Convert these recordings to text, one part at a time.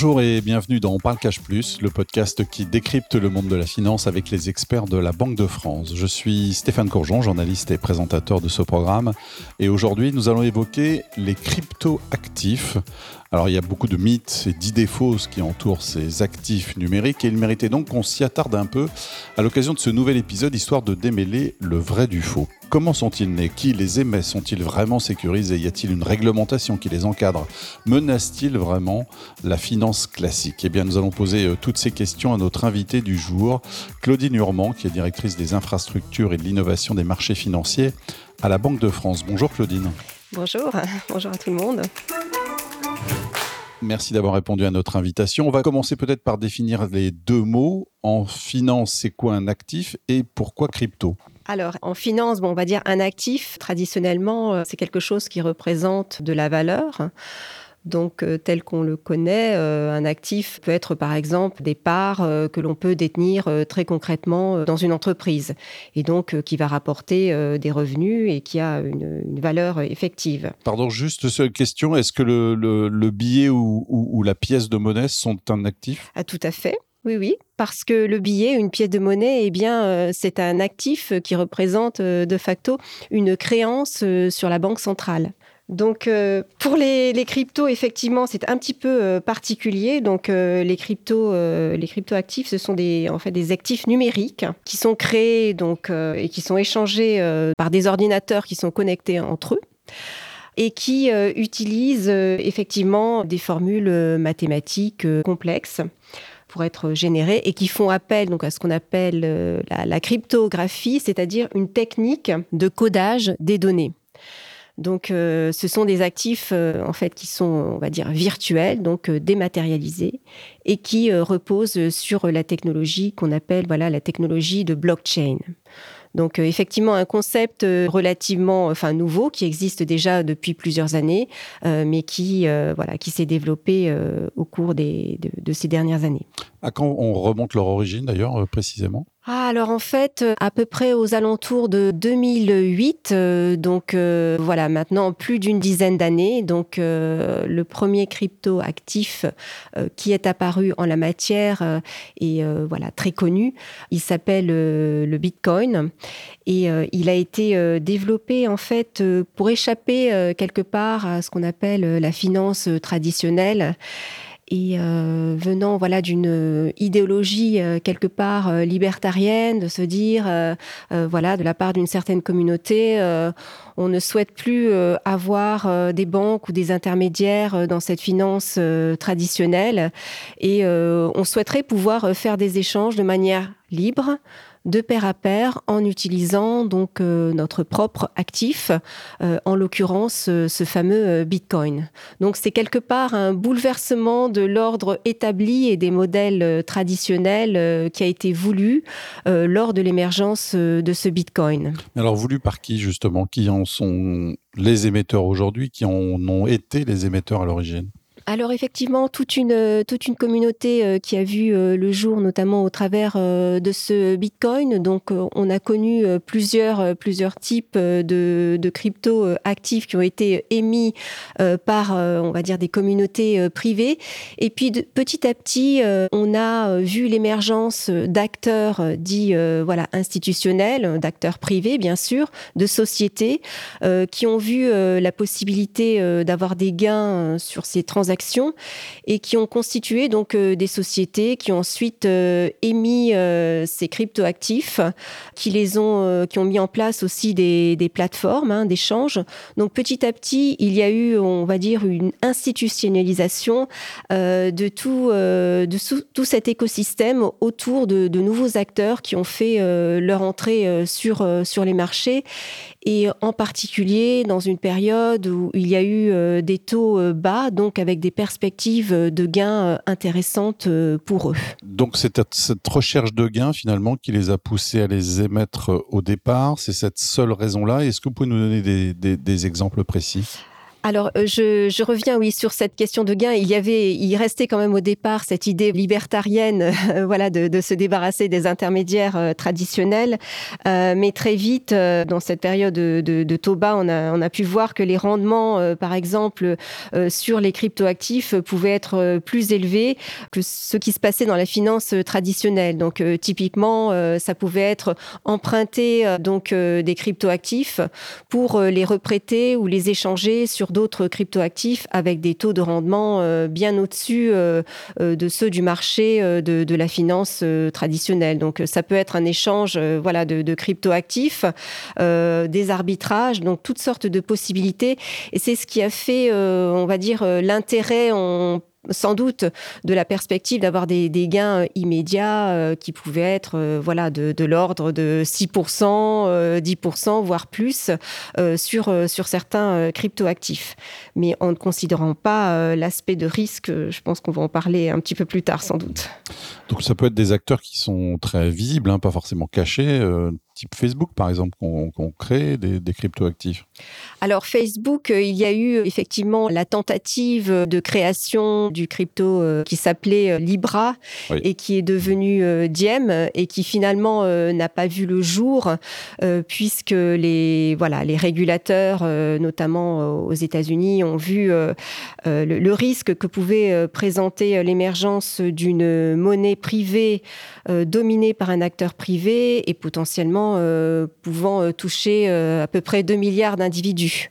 Bonjour et bienvenue dans On parle Cash Plus, le podcast qui décrypte le monde de la finance avec les experts de la Banque de France. Je suis Stéphane Courgeon, journaliste et présentateur de ce programme. Et aujourd'hui, nous allons évoquer les crypto-actifs. Alors, il y a beaucoup de mythes et d'idées fausses qui entourent ces actifs numériques et il méritait donc qu'on s'y attarde un peu à l'occasion de ce nouvel épisode, histoire de démêler le vrai du faux. Comment sont-ils nés? Qui les émet? Sont-ils vraiment sécurisés? Y a-t-il une réglementation qui les encadre? Menace-t-il vraiment la finance classique? Eh bien, nous allons poser euh, toutes ces questions à notre invité du jour, Claudine Urmand, qui est directrice des infrastructures et de l'innovation des marchés financiers à la Banque de France. Bonjour Claudine. Bonjour, bonjour à tout le monde. Merci d'avoir répondu à notre invitation. On va commencer peut-être par définir les deux mots. En finance, c'est quoi un actif et pourquoi crypto? Alors, en finance, on va dire un actif, traditionnellement, euh, c'est quelque chose qui représente de la valeur. Donc, euh, tel qu'on le connaît, euh, un actif peut être par exemple des parts euh, que l'on peut détenir très concrètement dans une entreprise et donc qui va rapporter des revenus et qui a une, valeur effective. Pardon, juste seule question, est-ce que le, billet ou, la pièce de monnaie sont un actif? Ah, Tout à fait. Oui, oui, parce que le billet, une pièce de monnaie, eh bien, c'est un actif qui représente de facto une créance sur la banque centrale. Donc euh, pour les, cryptos, effectivement, c'est un petit peu euh, particulier. Donc euh, les cryptos, les cryptoactifs, ce sont des en fait des actifs numériques qui sont créés donc et qui sont échangés par des ordinateurs qui sont connectés entre eux et qui utilisent effectivement des formules mathématiques complexes pour être générées et qui font appel donc à ce qu'on appelle la cryptographie, c'est-à-dire une technique de codage des données. Donc, euh, ce sont des actifs euh, en fait qui sont, on va dire, virtuels, donc euh, dématérialisés, et qui reposent sur la technologie qu'on appelle, voilà, la technologie de blockchain. Donc effectivement un concept relativement enfin nouveau qui existe déjà depuis plusieurs années, mais qui voilà qui s'est développé au cours des, de, ces dernières années. À quand on remonte leur origine d'ailleurs précisément? Ah, alors en fait, euh, à peu près aux alentours de 2008, euh, donc euh, voilà, maintenant plus d'une dizaine d'années, donc le premier crypto actif qui est apparu en la matière est voilà très connu. Il s'appelle le Bitcoin. Et il a été développé en fait pour échapper quelque part à ce qu'on appelle la finance traditionnelle et euh, venant voilà d'une euh, idéologie euh, quelque part libertarienne de se dire voilà de la part d'une certaine communauté on ne souhaite plus avoir des banques ou des intermédiaires dans cette finance traditionnelle. Et on souhaiterait pouvoir faire des échanges de manière libre de pair à pair en utilisant donc euh, notre propre actif, euh, en l'occurrence euh, ce fameux Bitcoin. Donc c'est quelque part un bouleversement de l'ordre établi et des modèles traditionnels qui a été voulu lors de l'émergence de ce Bitcoin. Alors voulu par qui justement? Qui en sont les émetteurs aujourd'hui? Qui en ont été les émetteurs à l'origine? Alors effectivement, toute une, toute une communauté euh, qui a vu euh, le jour, notamment au travers euh, de ce Bitcoin. Donc on a connu plusieurs, plusieurs types de, de crypto actifs qui ont été émis par, on va dire, des communautés privées. Et puis petit à petit, on a vu l'émergence d'acteurs dits voilà, institutionnels, d'acteurs privés bien sûr, de sociétés qui ont vu la possibilité d'avoir des gains sur ces transactions et qui ont constitué donc euh, des sociétés qui ont ensuite euh, émis euh, ces cryptoactifs, qui les ont, qui ont mis en place aussi des, plateformes hein, d'échange. Donc petit à petit, il y a eu, on va dire, une institutionnalisation de tout, de tout cet écosystème autour de, de, nouveaux acteurs qui ont fait leur entrée sur sur les marchés et en particulier dans une période où il y a eu euh, des taux euh, bas, donc avec des perspectives de gains euh, intéressantes pour eux. Donc c'est cette recherche de gains finalement qui les a poussés à les émettre au départ, c'est cette seule raison-là. Est-ce que vous pouvez nous donner des, des exemples précis? Alors, euh, je, reviens, oui, sur cette question de gain. Il y avait, il restait quand même au départ cette idée libertarienne, voilà, de, se débarrasser des intermédiaires euh, traditionnels. Euh, mais très vite, dans cette période de, de, taux bas, on a, on a pu voir que les rendements, par exemple, sur les cryptoactifs pouvaient être plus élevés que ce qui se passait dans la finance traditionnelle. Donc, typiquement, ça pouvait être emprunter donc des cryptoactifs pour les reprêter ou les échanger sur d'autres cryptoactifs avec des taux de rendement euh, bien au-dessus euh, euh, de ceux du marché de, la finance traditionnelle. Donc ça peut être un échange voilà, de, cryptoactifs, des arbitrages, donc toutes sortes de possibilités. Et c'est ce qui a fait, on va dire, l'intérêt sans doute de la perspective d'avoir des, gains euh, immédiats euh, qui pouvaient être euh, voilà de, l'ordre de 6%, 10%, voire plus sur, sur certains cryptoactifs. Mais en ne considérant pas l'aspect de risque, je pense qu'on va en parler un petit peu plus tard sans doute. Donc ça peut être des acteurs qui sont très visibles, hein, pas forcément cachés, type Facebook, par exemple, qu'on crée des, des cryptoactifs Alors, Facebook, euh, il y a eu effectivement la tentative de création du crypto euh, qui s'appelait euh, Libra et qui est devenu Diem et qui finalement n'a pas vu le jour puisque les, voilà, les régulateurs, notamment aux États-Unis, ont vu le, le, risque que pouvait présenter l'émergence d'une monnaie privée dominée par un acteur privé et potentiellement euh, pouvant euh, toucher euh, à peu près 2 milliards d'individus.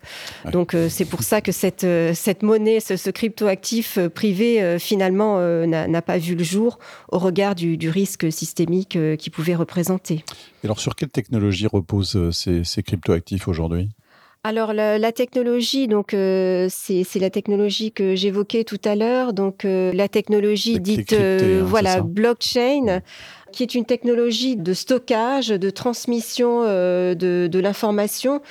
Donc c'est pour ça que cette, cette monnaie, ce, cryptoactif privé, finalement, n'a pas vu le jour au regard du, risque systémique qu'il pouvait représenter. Et alors sur quelle technologie reposent ces, ces cryptoactifs aujourd'hui? Alors la, technologie, donc c'est la technologie que j'évoquais tout à l'heure, donc la technologie dite hein, voilà blockchain qui est une technologie de stockage, de transmission euh, de, l'information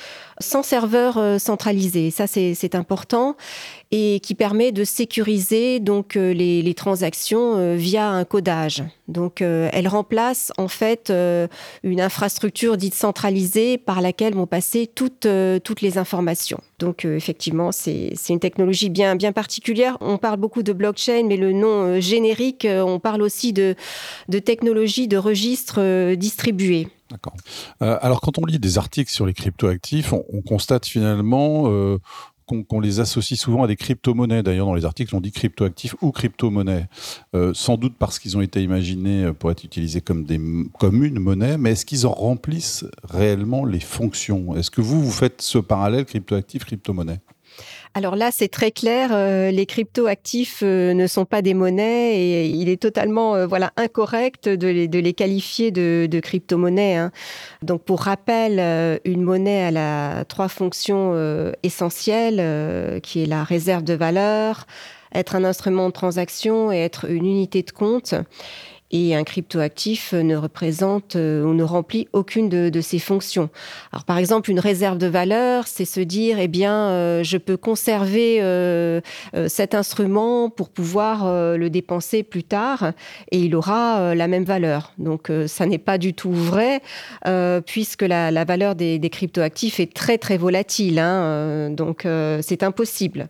sans serveur euh, centralisé. Ça, c'est important et qui permet de sécuriser donc euh, les, transactions via un codage. Donc, elle remplace en fait une infrastructure dite centralisée par laquelle vont passer toutes, toutes les informations. Donc, effectivement, c'est une technologie bien, bien particulière. On parle beaucoup de blockchain, mais le nom générique, on parle aussi de, de technologie de registres euh, distribués. D'accord. Euh, alors, quand on lit des articles sur les cryptoactifs, on, on constate finalement euh, qu'on les associe souvent à des crypto-monnaies. D'ailleurs, dans les articles, on dit cryptoactifs ou crypto-monnaies. sans doute parce qu'ils ont été imaginés pour être utilisés comme, des, comme une monnaie, mais est-ce qu'ils en remplissent réellement les fonctions? Est-ce que vous, vous faites ce parallèle cryptoactif, crypto-monnaie? Alors là, c'est très clair. Euh, les crypto-actifs euh, ne sont pas des monnaies et il est totalement euh, voilà incorrect de les, qualifier de, de crypto-monnaies. Hein. Donc, pour rappel, une monnaie a trois fonctions essentielles, qui est la réserve de valeur, être un instrument de transaction et être une unité de compte. Et un cryptoactif ne représente euh, ou ne remplit aucune de, ces fonctions. Alors, par exemple, une réserve de valeur, c'est se dire, eh bien, euh, je peux conserver euh, cet instrument pour pouvoir le dépenser plus tard et il aura la même valeur. Donc, ça n'est pas du tout vrai puisque la, valeur des, des cryptoactifs est très, très volatile. Hein, donc, c'est impossible.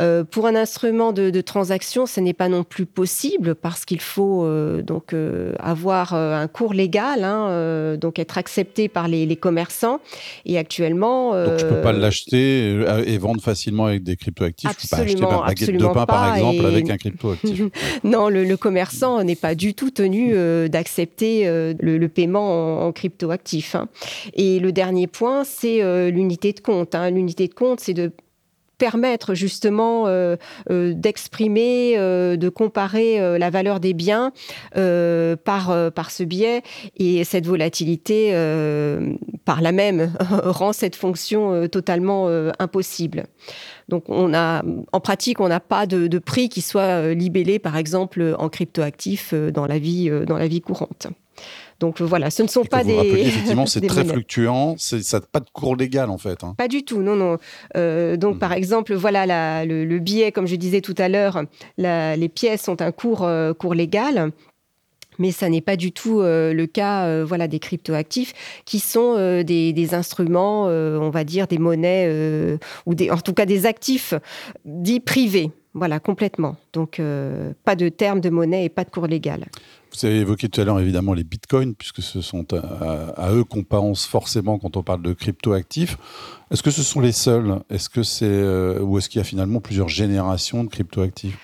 Euh, pour un instrument de, transaction, ce n'est pas non plus possible parce qu'il faut euh, donc euh, avoir un cours légal, hein, donc être accepté par les, commerçants. Et actuellement, donc je peux pas l'acheter et vendre facilement avec des cryptoactifs. je peux pas acheter ma baguette de pain par exemple avec un cryptoactif. non, le, commerçant n'est pas du tout tenu d'accepter le, paiement en, cryptoactif. Hein. Et le dernier point, c'est l'unité de compte. Hein. L'unité de compte, c'est de permettre justement euh, euh, d'exprimer, euh, de comparer la valeur des biens par, ce biais. Et cette volatilité, par la même, rend cette fonction totalement impossible. Donc, en pratique, on n'a pas de, prix qui soit libellé, par exemple, en cryptoactif dans dans la vie courante. Donc voilà, ce ne sont pas des. effectivement, c'est très fluctuant, ça n'a pas de cours légal en fait. Hein. Pas du tout, non, non. Euh, donc hmm. par exemple, voilà, le, billet, comme je disais tout à l'heure, les pièces ont un cours, euh, cours légal. mais ça n'est pas du tout le cas voilà, des cryptoactifs qui sont des, des, instruments, on va dire des monnaies, ou des, en tout cas des actifs dits privés. Voilà, complètement. Donc, pas de terme de monnaie et pas de cours légal. Vous avez évoqué tout à l'heure évidemment les bitcoins, puisque ce sont à, eux qu'on pense forcément quand on parle de cryptoactifs. Est-ce que ce sont les seuls? Est-ce que c'est euh, ou est-ce qu'il y a finalement plusieurs générations de cryptoactifs?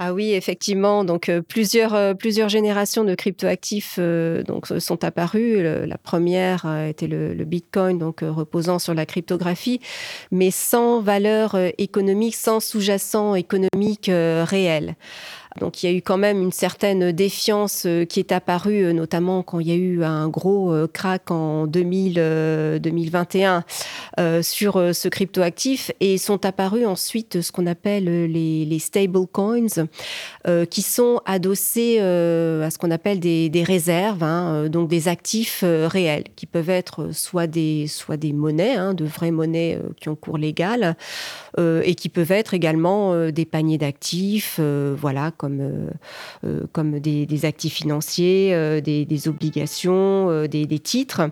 Ah oui, effectivement. Donc euh, plusieurs euh, plusieurs générations de cryptoactifs donc sont apparues. la première était le, le, Bitcoin, donc reposant sur la cryptographie, mais sans valeur économique, sans sous-jacent économique réel. Donc il y a eu quand même une certaine défiance euh, qui est apparue, euh, notamment quand il y a eu un gros euh, crack en 2000, 2021 sur ce cryptoactif. Et sont apparus ensuite ce qu'on appelle les, les stable coins qui sont adossés à ce qu'on appelle des, des réserves, hein, donc des actifs réels qui peuvent être soit des, soit des monnaies, hein, de vraies monnaies qui ont cours légal et qui peuvent être également des paniers d'actifs, voilà, comme, euh, euh, comme des, actifs financiers, euh, des, obligations, des, titres.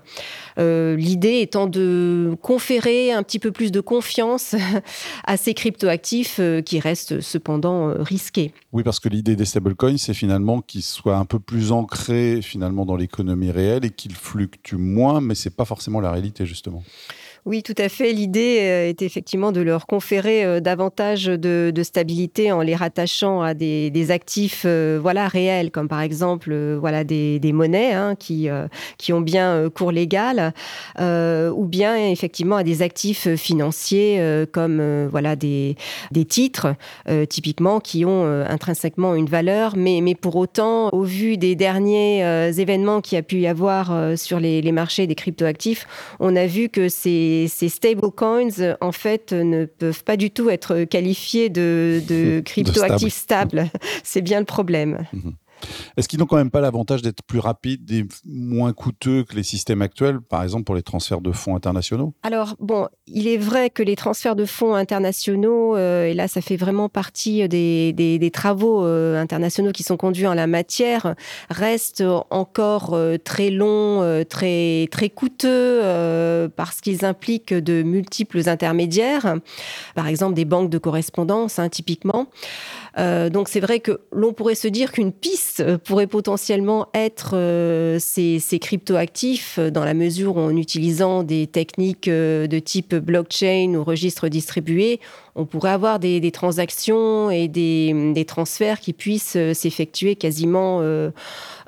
L'idée étant de conférer un petit peu plus de confiance à ces cryptoactifs qui restent cependant risqués. Oui, parce que l'idée des stablecoins, c'est finalement qu'ils soient un peu plus ancrés finalement dans l'économie réelle et qu'ils fluctuent moins, mais c'est pas forcément la réalité justement. Oui, tout à fait. L'idée euh, est effectivement de leur conférer euh, davantage de, stabilité en les rattachant à des, actifs euh, voilà, réels, comme par exemple voilà, des, monnaies hein, qui, qui ont bien cours légal, ou bien effectivement à des actifs financiers comme voilà, des, titres, typiquement, qui ont intrinsèquement une valeur. Mais, mais pour autant, au vu des derniers événements qui a pu y avoir sur les, les marchés des cryptoactifs, on a vu que c'est ces, stablecoins, en fait, ne peuvent pas du tout être qualifiés de, de cryptoactifs stables. C'est bien le problème. Mhm. Est-ce qu'ils n'ont quand même pas l'avantage d'être plus rapides et moins coûteux que les systèmes actuels, par exemple pour les transferts de fonds internationaux? Alors, bon, il est vrai que les transferts de fonds internationaux, euh, et là ça fait vraiment partie des, des, travaux euh, internationaux qui sont conduits en la matière, restent encore euh, très longs, très, très coûteux, parce qu'ils impliquent de multiples intermédiaires, par exemple des banques de correspondance, hein, typiquement. Donc c'est vrai que l'on pourrait se dire qu'une piste euh, pourrait potentiellement être euh, ces, ces cryptoactifs dans la mesure où en utilisant des techniques euh, de type blockchain ou registre distribué, on pourrait avoir des, transactions et des, transferts qui puissent s'effectuer quasiment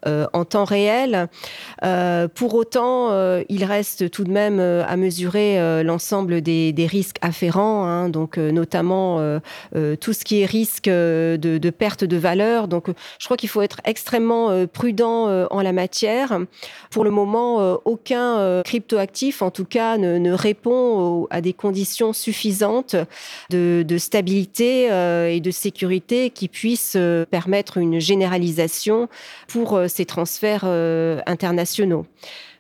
euh, en temps réel. Euh, pour autant, euh, il reste tout de même à mesurer l'ensemble des, risques afférents, hein, donc notamment tout ce qui est risque de, perte de valeur. Donc, je crois qu'il faut être extrêmement prudent en la matière. Pour le moment, aucun cryptoactif, en tout cas, ne, répond à des conditions suffisantes de, de stabilité et de sécurité qui puissent permettre une généralisation pour ces transferts euh, internationaux.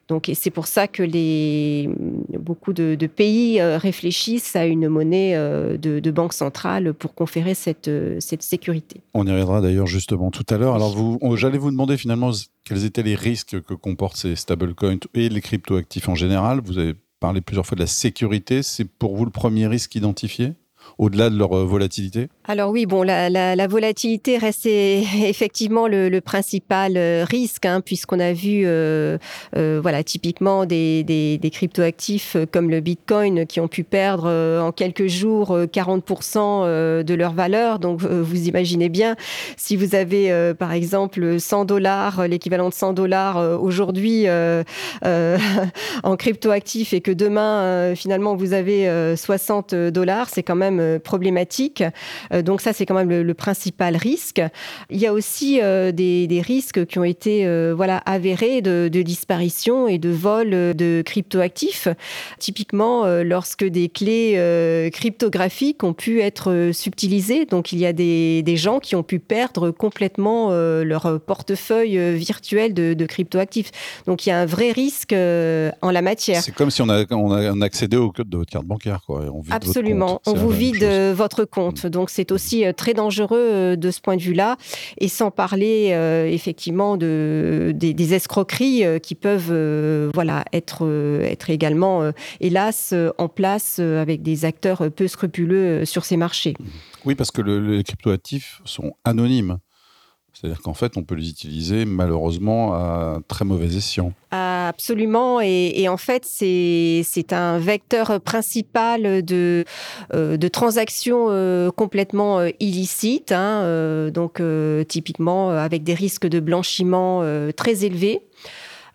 Donc, c'est pour ça que les, beaucoup de, pays euh, réfléchissent à une monnaie euh, de, banque centrale pour conférer cette, cette sécurité. On y reviendra d'ailleurs justement tout à l'heure. Alors, vous, j'allais vous demander finalement quels étaient les risques que comportent ces stablecoins et les cryptoactifs en général. Vous avez parlé plusieurs fois de la sécurité. C'est pour vous le premier risque identifié? Au-delà de leur volatilité? Alors oui, bon, la, volatilité reste effectivement le, principal euh, risque, hein, puisqu'on a vu, euh, euh, voilà, typiquement des, des, cryptoactifs comme le Bitcoin qui ont pu perdre en quelques jours 40% de leur valeur. Donc vous imaginez bien, si vous avez par exemple 100 dollars, l'équivalent de 100 dollars aujourd'hui en cryptoactifs et que demain finalement vous avez 60 dollars, c'est quand même problématique. Euh, donc ça, c'est quand même le, principal risque. Il y a aussi euh, des, risques qui ont été euh, voilà avérés de, disparition et de vol de cryptoactifs. Typiquement, lorsque des clés cryptographiques ont pu être subtilisées, donc il y a des, gens qui ont pu perdre complètement leur portefeuille virtuel de, cryptoactifs. Donc il y a un vrai risque en la matière. C'est comme si on, a, on, a, accédait au code de votre carte bancaire. Quoi, Absolument. on vous vide vide votre compte. Mm. Donc c'est aussi très dangereux de ce point de vue-là, et sans parler effectivement de, des, escroqueries qui peuvent voilà, être, être également, hélas, en place avec des acteurs peu scrupuleux sur ces marchés. Oui, parce que les cryptoactifs sont anonymes. C'est-à-dire qu'en fait, on peut les utiliser malheureusement à très mauvais escient. Absolument. Et, en fait, c'est un vecteur principal de, euh, transactions euh, complètement euh, illicites. Hein, donc, typiquement, avec des risques de blanchiment très élevés.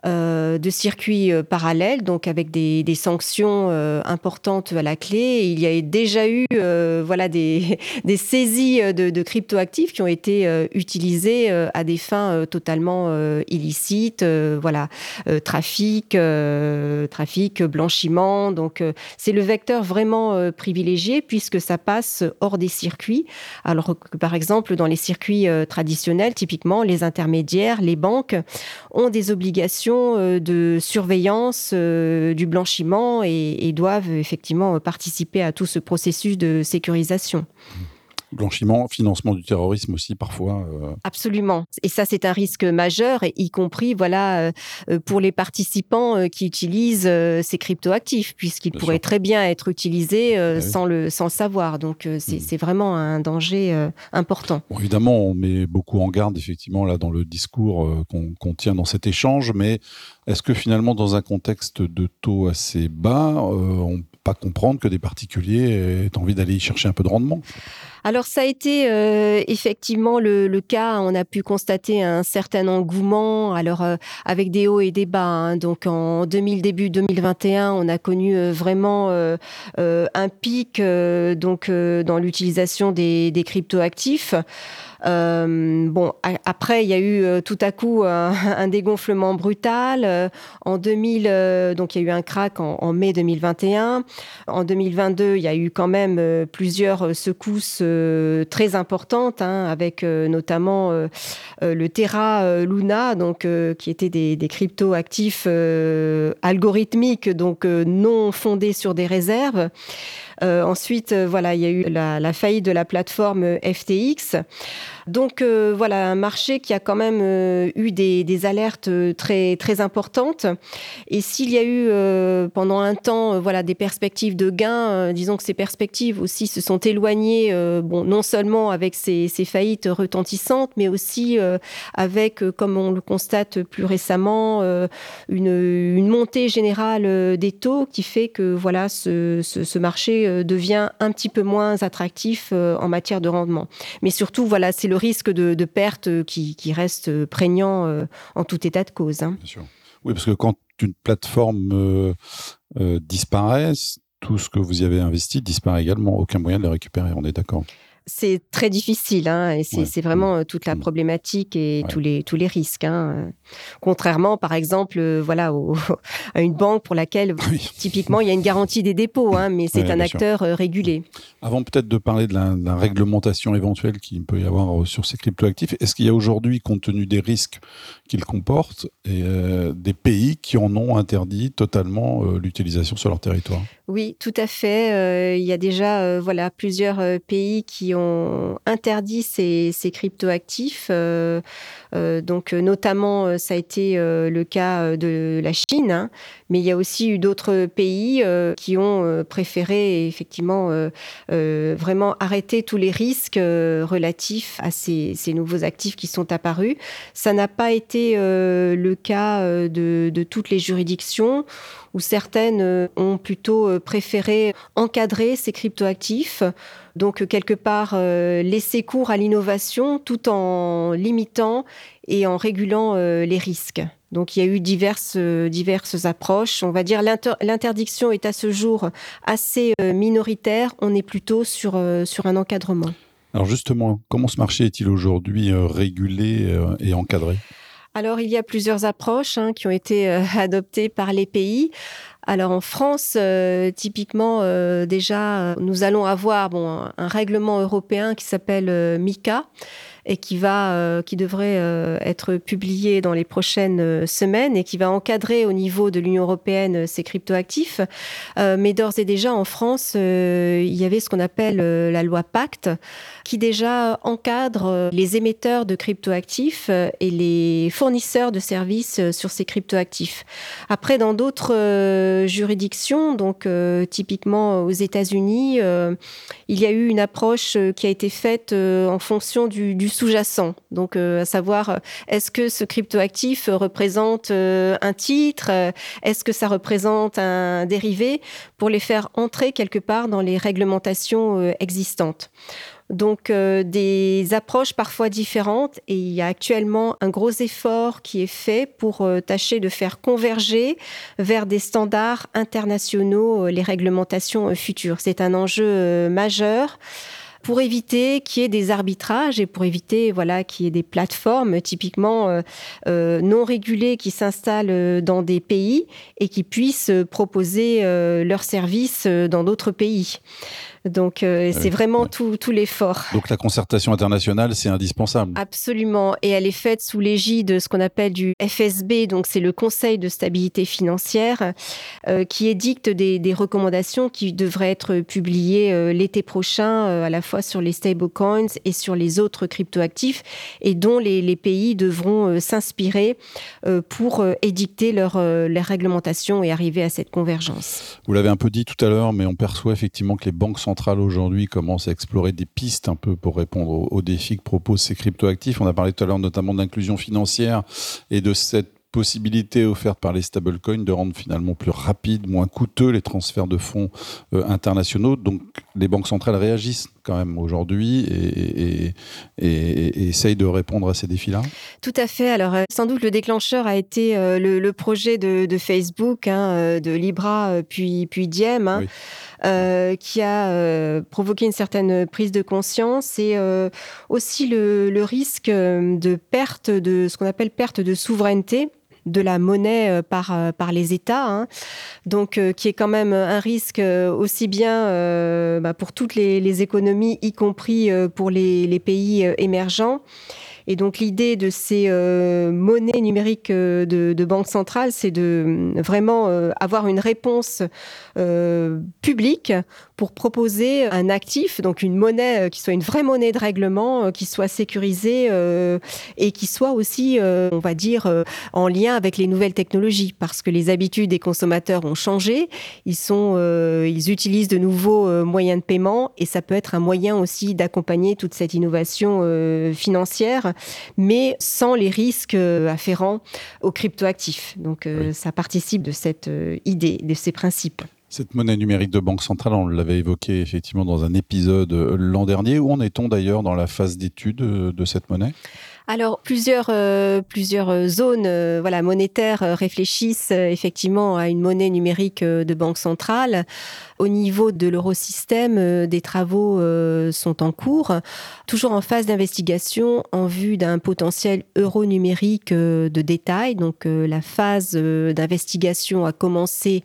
Euh, de circuits euh, parallèles, donc avec des, sanctions euh, importantes à la clé. il y a déjà eu voilà, des, saisies de, cryptoactifs qui ont été utilisés à des fins totalement illicites, voilà, trafic, trafic, blanchiment. Donc c'est le vecteur vraiment privilégié puisque ça passe hors des circuits. Alors que par exemple dans les circuits traditionnels, typiquement les intermédiaires, les banques ont des obligations euh, de surveillance euh, du blanchiment et, doivent effectivement participer à tout ce processus de sécurisation. Blanchiment, financement du terrorisme aussi parfois. Euh. Absolument. Et ça, c'est un risque majeur, y compris voilà pour les participants qui utilisent ces cryptoactifs, puisqu'ils pourraient très bien être utilisés ah sans le sans savoir. Donc hmm. c'est vraiment un danger important. évidemment, on met beaucoup en garde effectivement là dans le discours qu'on tient dans cet échange, mais est-ce que finalement, dans un contexte de taux assez bas, on peut pas comprendre que des particuliers aient envie d'aller y chercher un peu de rendement alors ça a été euh, effectivement le, cas. On a pu constater un certain engouement, alors euh, avec des hauts et des bas. Hein. Donc en 2000 début 2021, on a connu euh, vraiment un pic donc dans l'utilisation des, cryptoactifs. Bon, après, il y a eu tout à coup un, dégonflement brutal. En 2000, donc il y a eu un crack en, mai 2021. En 2022, il y a eu quand même plusieurs secousses très importantes, hein, avec notamment le Terra Luna, donc qui étaient des, des crypto actifs algorithmiques, donc non fondés sur des réserves. Euh, ensuite, euh, voilà, il y a eu la, faillite de la plateforme FTX. Donc euh, voilà, un marché qui a quand même eu des, alertes très très importantes. Et s'il y a eu pendant un temps, voilà, des perspectives de gains, disons que ces perspectives aussi se sont éloignées, bon, non seulement avec ces, faillites retentissantes, mais aussi avec, comme on le constate plus récemment, une, montée générale des taux qui fait que voilà, ce, ce marché euh, devient un petit peu moins attractif euh, en matière de rendement. Mais surtout, voilà, c'est risque de, perte euh, qui, reste prégnant en tout état de cause. Hein. Oui, parce que quand une plateforme disparaît, tout ce que vous y avez investi disparaît également. Aucun moyen de le récupérer, on est d'accord c'est très difficile, hein, et c'est vraiment euh, toute la mm. problématique et tous les tous les risques. Hein. Euh. Contrairement, par exemple, euh, voilà, à une banque pour laquelle typiquement il y a une garantie des dépôts, hein, mais c'est un acteur régulé. Avant peut-être de parler de la, réglementation éventuelle qu'il peut y avoir sur ces cryptoactifs, est-ce qu'il y a aujourd'hui, compte tenu des risques qu'ils comportent, et, des pays qui en ont interdit totalement l'utilisation sur leur territoire? Oui, tout à fait. il y a déjà voilà plusieurs pays qui interdit ces, cryptoactifs. Euh, euh, donc, notamment, ça a été euh, le cas de la Chine, hein. mais il y a aussi eu d'autres pays qui ont préféré effectivement vraiment arrêter tous les risques relatifs à ces, nouveaux actifs qui sont apparus. Ça n'a pas été le cas de toutes les juridictions où certaines ont plutôt préféré encadrer ces cryptoactifs donc, quelque part, euh, laisser cours à l'innovation tout en limitant et en régulant euh, les risques. Donc, il y a eu diverses, euh, diverses approches. On va dire l'interdiction est à ce jour assez minoritaire. On est plutôt sur, sur un encadrement. Alors justement, comment ce marché est-il aujourd'hui régulé et encadré? Alors, il y a plusieurs approches hein, qui ont été adoptées par les pays. alors en France, typiquement, déjà, nous allons avoir bon, un règlement européen qui s'appelle MICA, et qui va, euh, qui devrait euh, être publié dans les prochaines euh, semaines et qui va encadrer au niveau de l'Union européenne ces cryptoactifs. mais d'ores et déjà en France, il y avait ce qu'on appelle la loi Pacte, qui déjà encadre les émetteurs de cryptoactifs et les fournisseurs de services sur ces cryptoactifs. Après, dans d'autres juridictions, donc typiquement aux États-Unis, il y a eu une approche qui a été faite en fonction du, du sous-jacent. Donc, euh, à savoir, euh, est-ce que ce cryptoactif représente euh, un titre Est-ce que ça représente un dérivé Pour les faire entrer quelque part dans les réglementations existantes. Donc des approches parfois différentes et il y a actuellement un gros effort qui est fait pour tâcher de faire converger vers des standards internationaux les réglementations futures. C'est un enjeu majeur pour éviter qu'il y ait des arbitrages et pour éviter voilà qu'il y ait des plateformes typiquement euh, euh, non régulées qui s'installent euh, dans des pays et qui puissent proposer leurs services dans d'autres pays. Donc euh, c'est vraiment tout, tout l'effort. Donc la concertation internationale, c'est indispensable. Absolument. Et elle est faite sous l'égide de ce qu'on appelle du FSB, donc c'est le Conseil de stabilité financière, euh, qui édicte des, des, recommandations qui devraient être publiées euh, l'été prochain, à la fois sur les stablecoins et sur les autres cryptoactifs, et dont les, les pays devront s'inspirer pour édicter leur, leur réglementation et arriver à cette convergence. Vous l'avez un peu dit tout à l'heure, mais on perçoit effectivement que les banques sont centrale aujourd'hui commence à explorer des pistes un peu pour répondre aux, défis que proposent ces cryptoactifs. On a parlé tout à l'heure notamment d'inclusion financière et de cette possibilité offerte par les stablecoins de rendre finalement plus rapide, moins coûteux les transferts de fonds euh, internationaux. Donc les banques centrales réagissent quand même aujourd'hui et, et, essayent de répondre à ces défis-là Tout à fait. Alors euh, sans doute le déclencheur a été euh, le, projet de, Facebook, hein, de Libra puis, puis Diem. Hein. qui a provoqué une certaine prise de conscience et aussi le, le, risque de perte de ce qu'on appelle perte de souveraineté de la monnaie euh, par, euh, par les États, hein. donc euh, qui est quand même un risque aussi bien bah, pour toutes les, économies, y compris pour les pays émergents. Et donc l'idée de ces euh, monnaies numériques euh, de, banque centrale, c'est de euh, vraiment avoir une réponse publique pour proposer un actif, donc une monnaie qui soit une vraie monnaie de règlement, qui soit sécurisée et qui soit aussi, on va dire, en lien avec les nouvelles technologies, parce que les habitudes des consommateurs ont changé. Ils sont, ils utilisent de nouveaux moyens de paiement et ça peut être un moyen aussi d'accompagner toute cette innovation financière mais sans les risques euh, afférents aux cryptoactifs. Donc euh, ça participe de cette euh, idée, de ces principes. Cette monnaie numérique de banque centrale, on l'avait évoqué effectivement dans un épisode l'an dernier. Où en est-on d'ailleurs dans la phase d'étude de cette monnaie? Alors plusieurs plusieurs zones voilà monétaires réfléchissent effectivement à une monnaie numérique de banque centrale. Au niveau de l'eurosystème, euh, des travaux euh, sont en cours, toujours en phase d'investigation en vue d'un potentiel euro numérique euh, de détail. Donc la phase d'investigation a commencé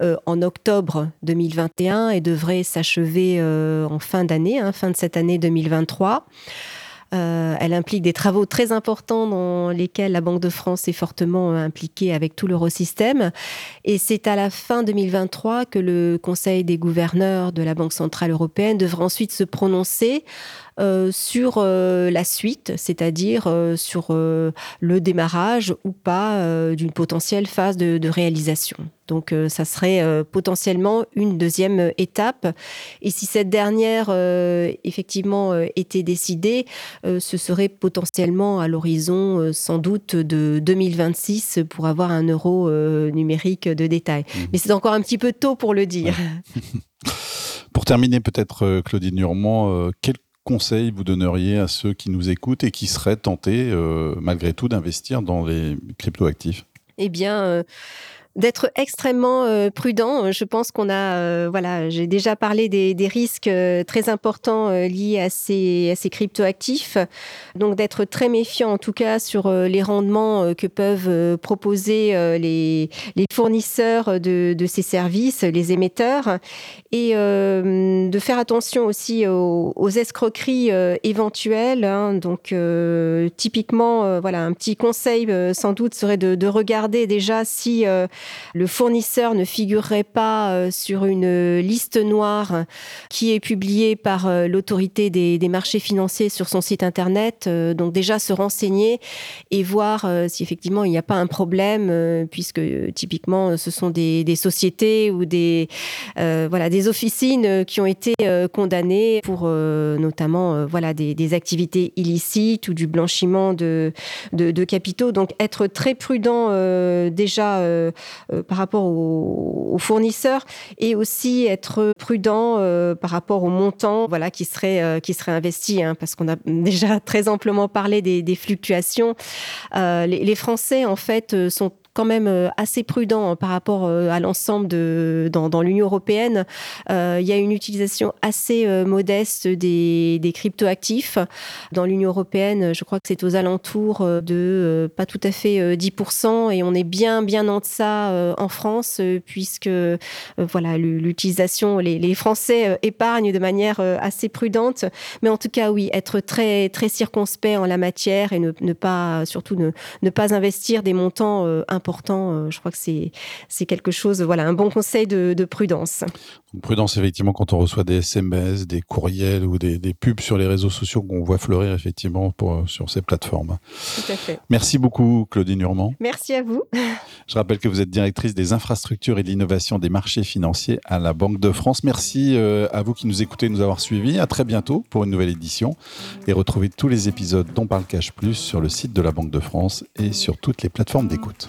en octobre 2021 et devrait s'achever en fin d'année, hein, fin de cette année 2023. Euh, elle implique des travaux très importants dans lesquels la Banque de France est fortement impliquée avec tout l'eurosystème. Et c'est à la fin 2023 que le Conseil des gouverneurs de la Banque centrale européenne devra ensuite se prononcer euh, sur euh, la suite, c'est-à-dire sur le démarrage ou pas d'une potentielle phase de, de réalisation. Donc euh, ça serait euh, potentiellement une deuxième étape. Et si cette dernière euh, effectivement était décidée, ce serait potentiellement à l'horizon sans doute de 2026 pour avoir un euro numérique de détail. Mmh. Mais c'est encore un petit peu tôt pour le dire. pour terminer peut-être Claudine Normand, quel conseil vous donneriez à ceux qui nous écoutent et qui seraient tentés malgré tout d'investir dans les cryptoactifs? Eh bien d'être extrêmement euh, prudent. Je pense qu'on a, euh, voilà, j'ai déjà parlé des, des risques euh, très importants liés à ces, à ces cryptoactifs. Donc d'être très méfiant, en tout cas, sur les rendements que peuvent proposer les, les fournisseurs de, de, ces services, les émetteurs, et de faire attention aussi aux, aux escroqueries éventuelles. Hein. Donc typiquement, voilà, un petit conseil sans doute serait de, de regarder déjà si le fournisseur ne figurerait pas euh, sur une liste noire qui est publiée par euh, l'autorité des, marchés financiers sur son site internet. Euh, donc déjà se renseigner et voir si effectivement il n'y a pas un problème, puisque typiquement ce sont des, sociétés ou des voilà des officines qui ont été condamnées pour notamment voilà des, activités illicites ou du blanchiment de, de, capitaux. Donc être très prudent déjà euh, par rapport aux, fournisseurs et aussi être prudent euh, par rapport au montant voilà, qui, serait, euh, qui serait investi, hein, parce qu'on a déjà très amplement parlé des, fluctuations. les, les, Français, en fait, sont quand même euh, assez prudent hein, par rapport euh, à l'ensemble de dans, dans l'Union européenne. Euh, il y a une utilisation assez modeste des, des cryptoactifs dans l'Union européenne. Je crois que c'est aux alentours de pas tout à fait 10% et on est bien bien en deçà en France puisque voilà l'utilisation les, les, Français épargnent de manière assez prudente. Mais en tout cas oui, être très très circonspect en la matière et ne, ne pas surtout ne, ne pas investir des montants importants important. Euh, je crois que c'est c'est quelque chose, voilà, un bon conseil de, prudence. prudence, effectivement, quand on reçoit des SMS, des courriels ou des, pubs sur les réseaux sociaux qu'on voit fleurir, effectivement, pour, sur ces plateformes. Tout à fait. Merci beaucoup, Claudine Urmand. Merci à vous. Je rappelle que vous êtes directrice des infrastructures et de l'innovation des marchés financiers à la Banque de France. Merci euh, à vous qui nous écoutez, de nous avoir suivis. À très bientôt pour une nouvelle édition et retrouvez tous les épisodes dont parle Cash Plus sur le site de la Banque de France et sur toutes les plateformes d'écoute.